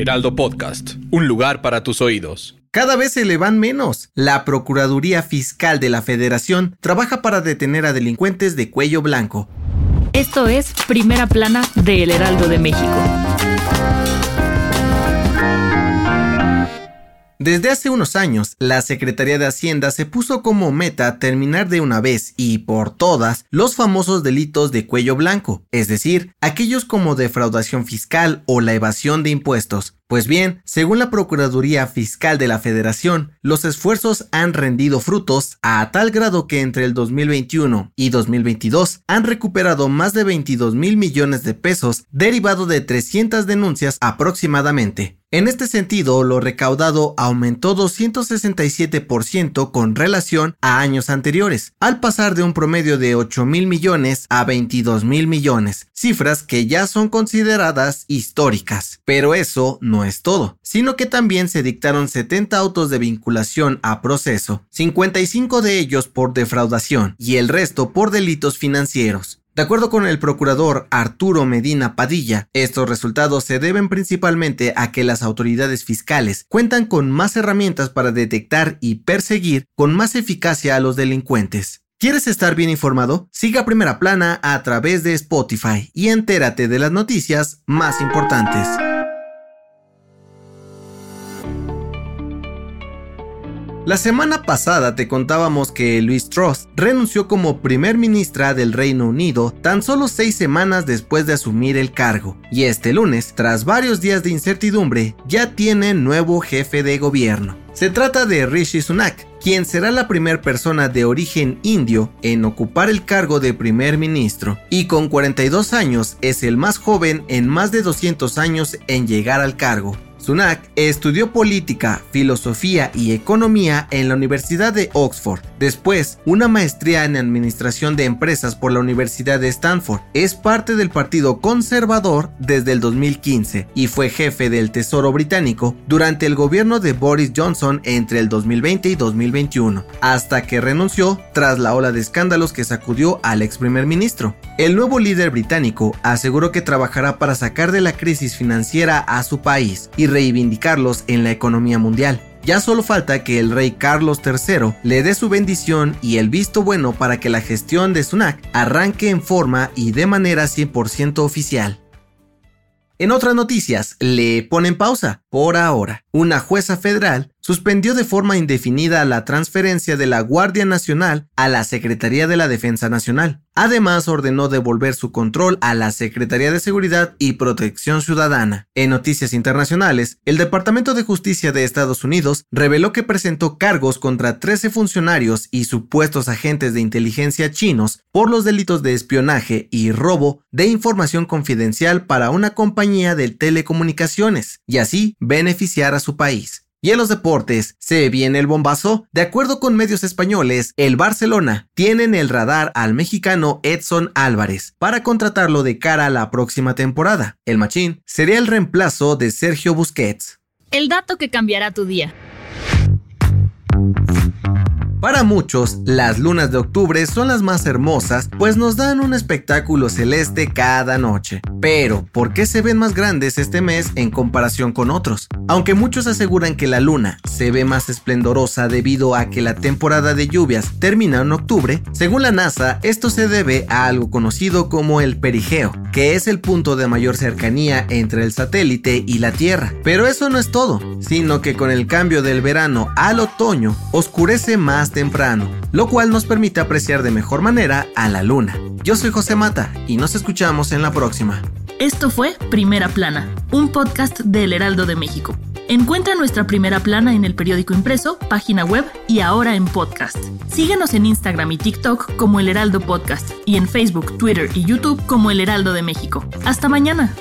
Heraldo Podcast, un lugar para tus oídos. Cada vez se le van menos. La Procuraduría Fiscal de la Federación trabaja para detener a delincuentes de cuello blanco. Esto es Primera Plana de El Heraldo de México. Desde hace unos años, la Secretaría de Hacienda se puso como meta terminar de una vez y por todas los famosos delitos de cuello blanco, es decir, aquellos como defraudación fiscal o la evasión de impuestos. Pues bien, según la Procuraduría Fiscal de la Federación, los esfuerzos han rendido frutos a tal grado que entre el 2021 y 2022 han recuperado más de 22 mil millones de pesos derivado de 300 denuncias aproximadamente. En este sentido, lo recaudado aumentó 267% con relación a años anteriores, al pasar de un promedio de 8 mil millones a 22 mil millones, cifras que ya son consideradas históricas. Pero eso no es todo, sino que también se dictaron 70 autos de vinculación a proceso, 55 de ellos por defraudación y el resto por delitos financieros. De acuerdo con el procurador Arturo Medina Padilla, estos resultados se deben principalmente a que las autoridades fiscales cuentan con más herramientas para detectar y perseguir con más eficacia a los delincuentes. ¿Quieres estar bien informado? Siga Primera Plana a través de Spotify y entérate de las noticias más importantes. La semana pasada te contábamos que Luis Truss renunció como primer ministra del Reino Unido tan solo seis semanas después de asumir el cargo, y este lunes, tras varios días de incertidumbre, ya tiene nuevo jefe de gobierno. Se trata de Rishi Sunak, quien será la primera persona de origen indio en ocupar el cargo de primer ministro, y con 42 años es el más joven en más de 200 años en llegar al cargo. Sunak estudió política, filosofía y economía en la Universidad de Oxford. Después, una maestría en administración de empresas por la Universidad de Stanford. Es parte del Partido Conservador desde el 2015 y fue jefe del Tesoro británico durante el gobierno de Boris Johnson entre el 2020 y 2021, hasta que renunció tras la ola de escándalos que sacudió al ex primer ministro. El nuevo líder británico aseguró que trabajará para sacar de la crisis financiera a su país y reivindicarlos en la economía mundial. Ya solo falta que el rey Carlos III le dé su bendición y el visto bueno para que la gestión de Sunak arranque en forma y de manera 100% oficial. En otras noticias, le ponen pausa, por ahora. Una jueza federal suspendió de forma indefinida la transferencia de la Guardia Nacional a la Secretaría de la Defensa Nacional. Además, ordenó devolver su control a la Secretaría de Seguridad y Protección Ciudadana. En noticias internacionales, el Departamento de Justicia de Estados Unidos reveló que presentó cargos contra 13 funcionarios y supuestos agentes de inteligencia chinos por los delitos de espionaje y robo de información confidencial para una compañía de telecomunicaciones, y así beneficiar a su país. Y en los deportes, ¿se viene el bombazo? De acuerdo con medios españoles, el Barcelona tiene en el radar al mexicano Edson Álvarez para contratarlo de cara a la próxima temporada. El machín sería el reemplazo de Sergio Busquets. El dato que cambiará tu día. Para muchos, las lunas de octubre son las más hermosas, pues nos dan un espectáculo celeste cada noche. Pero, ¿por qué se ven más grandes este mes en comparación con otros? Aunque muchos aseguran que la luna se ve más esplendorosa debido a que la temporada de lluvias termina en octubre, según la NASA, esto se debe a algo conocido como el perigeo, que es el punto de mayor cercanía entre el satélite y la Tierra. Pero eso no es todo, sino que con el cambio del verano al otoño, oscurece más temprano, lo cual nos permite apreciar de mejor manera a la luna. Yo soy José Mata y nos escuchamos en la próxima. Esto fue Primera Plana, un podcast del Heraldo de México. Encuentra nuestra primera plana en el periódico impreso, página web y ahora en podcast. Síguenos en Instagram y TikTok como El Heraldo Podcast y en Facebook, Twitter y YouTube como El Heraldo de México. Hasta mañana.